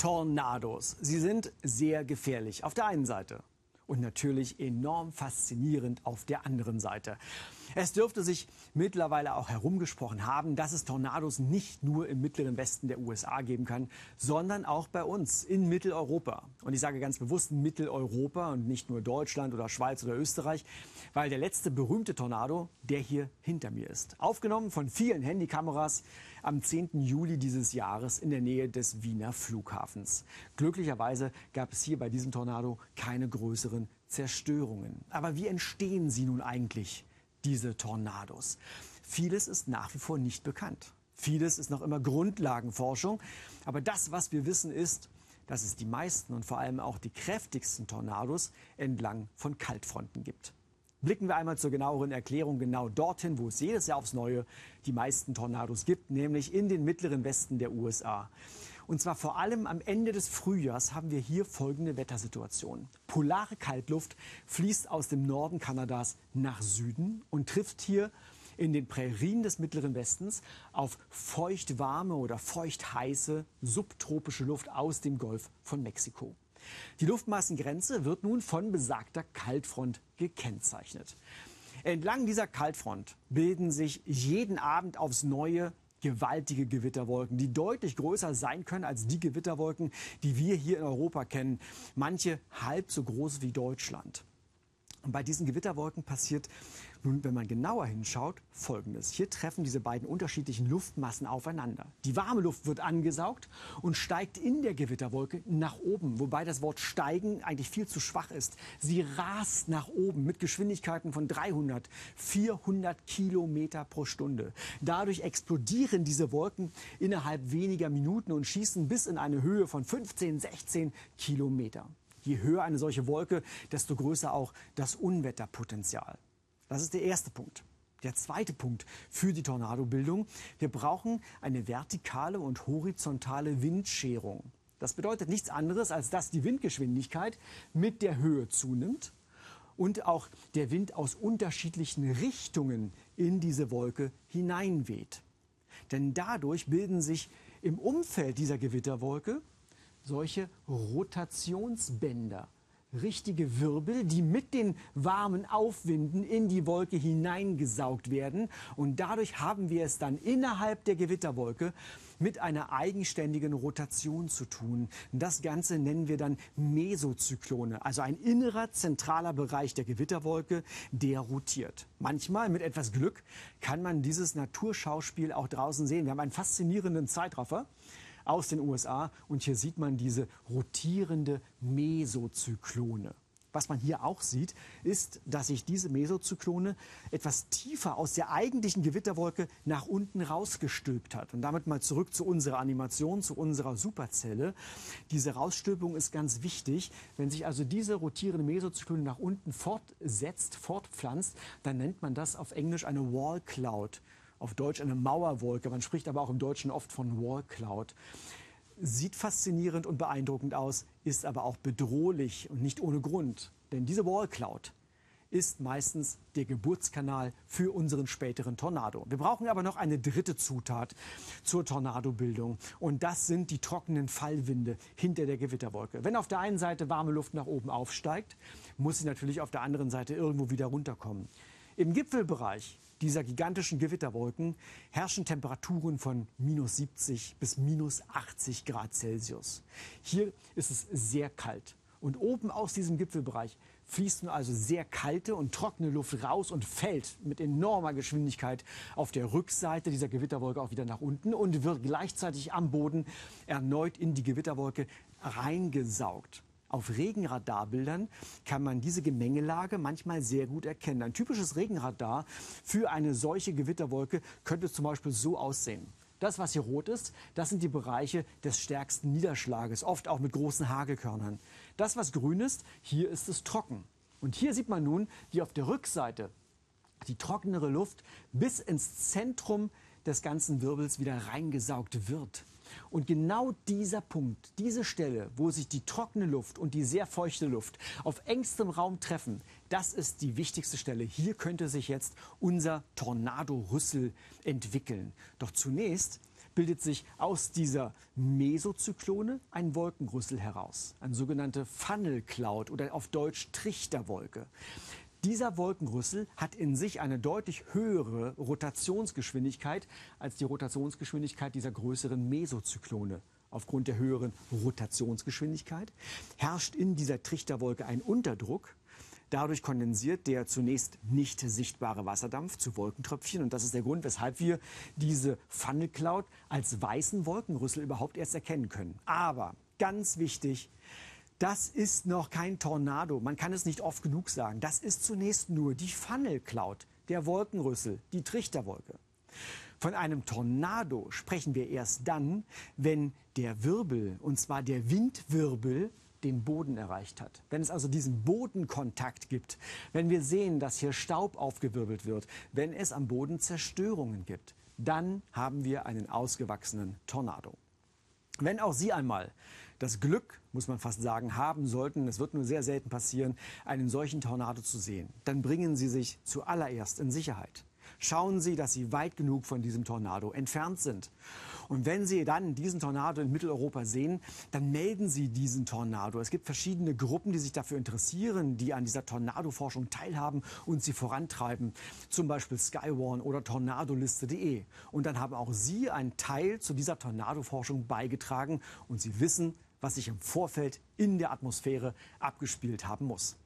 Tornados. Sie sind sehr gefährlich auf der einen Seite und natürlich enorm faszinierend auf der anderen Seite. Es dürfte sich mittlerweile auch herumgesprochen haben, dass es Tornados nicht nur im mittleren Westen der USA geben kann, sondern auch bei uns in Mitteleuropa. Und ich sage ganz bewusst Mitteleuropa und nicht nur Deutschland oder Schweiz oder Österreich, weil der letzte berühmte Tornado der hier hinter mir ist. Aufgenommen von vielen Handykameras am 10. Juli dieses Jahres in der Nähe des Wiener Flughafens. Glücklicherweise gab es hier bei diesem Tornado keine größeren Zerstörungen. Aber wie entstehen sie nun eigentlich? Diese Tornados. Vieles ist nach wie vor nicht bekannt. Vieles ist noch immer Grundlagenforschung. Aber das, was wir wissen, ist, dass es die meisten und vor allem auch die kräftigsten Tornados entlang von Kaltfronten gibt. Blicken wir einmal zur genaueren Erklärung genau dorthin, wo es jedes Jahr aufs Neue die meisten Tornados gibt, nämlich in den mittleren Westen der USA. Und zwar vor allem am Ende des Frühjahrs haben wir hier folgende Wettersituation. Polare Kaltluft fließt aus dem Norden Kanadas nach Süden und trifft hier in den Prärien des mittleren Westens auf feuchtwarme oder feuchtheiße subtropische Luft aus dem Golf von Mexiko. Die Luftmassengrenze wird nun von besagter Kaltfront gekennzeichnet. Entlang dieser Kaltfront bilden sich jeden Abend aufs Neue gewaltige Gewitterwolken, die deutlich größer sein können als die Gewitterwolken, die wir hier in Europa kennen. Manche halb so groß wie Deutschland. Und bei diesen Gewitterwolken passiert nun, wenn man genauer hinschaut, Folgendes. Hier treffen diese beiden unterschiedlichen Luftmassen aufeinander. Die warme Luft wird angesaugt und steigt in der Gewitterwolke nach oben, wobei das Wort steigen eigentlich viel zu schwach ist. Sie rast nach oben mit Geschwindigkeiten von 300, 400 Kilometer pro Stunde. Dadurch explodieren diese Wolken innerhalb weniger Minuten und schießen bis in eine Höhe von 15, 16 Kilometer. Je höher eine solche Wolke, desto größer auch das Unwetterpotenzial. Das ist der erste Punkt. Der zweite Punkt für die Tornadobildung. Wir brauchen eine vertikale und horizontale Windscherung. Das bedeutet nichts anderes, als dass die Windgeschwindigkeit mit der Höhe zunimmt und auch der Wind aus unterschiedlichen Richtungen in diese Wolke hineinweht. Denn dadurch bilden sich im Umfeld dieser Gewitterwolke solche Rotationsbänder, richtige Wirbel, die mit den warmen Aufwinden in die Wolke hineingesaugt werden. Und dadurch haben wir es dann innerhalb der Gewitterwolke mit einer eigenständigen Rotation zu tun. Das Ganze nennen wir dann Mesozyklone, also ein innerer zentraler Bereich der Gewitterwolke, der rotiert. Manchmal mit etwas Glück kann man dieses Naturschauspiel auch draußen sehen. Wir haben einen faszinierenden Zeitraffer aus den USA. Und hier sieht man diese rotierende Mesozyklone. Was man hier auch sieht, ist, dass sich diese Mesozyklone etwas tiefer aus der eigentlichen Gewitterwolke nach unten rausgestülpt hat. Und damit mal zurück zu unserer Animation, zu unserer Superzelle. Diese Rausstülpung ist ganz wichtig. Wenn sich also diese rotierende Mesozyklone nach unten fortsetzt, fortpflanzt, dann nennt man das auf Englisch eine Wall Cloud auf Deutsch eine Mauerwolke. Man spricht aber auch im Deutschen oft von Wall Cloud. Sieht faszinierend und beeindruckend aus, ist aber auch bedrohlich und nicht ohne Grund. Denn diese Wall Cloud ist meistens der Geburtskanal für unseren späteren Tornado. Wir brauchen aber noch eine dritte Zutat zur Tornadobildung und das sind die trockenen Fallwinde hinter der Gewitterwolke. Wenn auf der einen Seite warme Luft nach oben aufsteigt, muss sie natürlich auf der anderen Seite irgendwo wieder runterkommen. Im Gipfelbereich dieser gigantischen Gewitterwolken herrschen Temperaturen von minus 70 bis minus 80 Grad Celsius. Hier ist es sehr kalt. Und oben aus diesem Gipfelbereich fließt nun also sehr kalte und trockene Luft raus und fällt mit enormer Geschwindigkeit auf der Rückseite dieser Gewitterwolke auch wieder nach unten und wird gleichzeitig am Boden erneut in die Gewitterwolke reingesaugt. Auf Regenradarbildern kann man diese Gemengelage manchmal sehr gut erkennen. Ein typisches Regenradar für eine solche Gewitterwolke könnte zum Beispiel so aussehen. Das, was hier rot ist, das sind die Bereiche des stärksten Niederschlages, oft auch mit großen Hagelkörnern. Das, was grün ist, hier ist es trocken. Und hier sieht man nun, wie auf der Rückseite die trockenere Luft bis ins Zentrum des ganzen Wirbels wieder reingesaugt wird. Und genau dieser Punkt, diese Stelle, wo sich die trockene Luft und die sehr feuchte Luft auf engstem Raum treffen, das ist die wichtigste Stelle. Hier könnte sich jetzt unser Tornado-Rüssel entwickeln. Doch zunächst bildet sich aus dieser Mesozyklone ein Wolkenrüssel heraus, eine sogenannte Funnel Cloud oder auf Deutsch Trichterwolke. Dieser Wolkenrüssel hat in sich eine deutlich höhere Rotationsgeschwindigkeit als die Rotationsgeschwindigkeit dieser größeren Mesozyklone. Aufgrund der höheren Rotationsgeschwindigkeit herrscht in dieser Trichterwolke ein Unterdruck. Dadurch kondensiert der zunächst nicht sichtbare Wasserdampf zu Wolkentröpfchen. Und das ist der Grund, weshalb wir diese Funnel Cloud als weißen Wolkenrüssel überhaupt erst erkennen können. Aber ganz wichtig, das ist noch kein Tornado. Man kann es nicht oft genug sagen. Das ist zunächst nur die Funnel Cloud, der Wolkenrüssel, die Trichterwolke. Von einem Tornado sprechen wir erst dann, wenn der Wirbel, und zwar der Windwirbel, den Boden erreicht hat. Wenn es also diesen Bodenkontakt gibt, wenn wir sehen, dass hier Staub aufgewirbelt wird, wenn es am Boden Zerstörungen gibt, dann haben wir einen ausgewachsenen Tornado. Wenn auch Sie einmal das Glück, muss man fast sagen, haben sollten, es wird nur sehr selten passieren, einen solchen Tornado zu sehen, dann bringen Sie sich zuallererst in Sicherheit. Schauen Sie, dass Sie weit genug von diesem Tornado entfernt sind. Und wenn Sie dann diesen Tornado in Mitteleuropa sehen, dann melden Sie diesen Tornado. Es gibt verschiedene Gruppen, die sich dafür interessieren, die an dieser Tornadoforschung teilhaben und sie vorantreiben. Zum Beispiel Skywarn oder Tornadoliste.de. Und dann haben auch Sie einen Teil zu dieser Tornadoforschung beigetragen und Sie wissen, was sich im Vorfeld in der Atmosphäre abgespielt haben muss.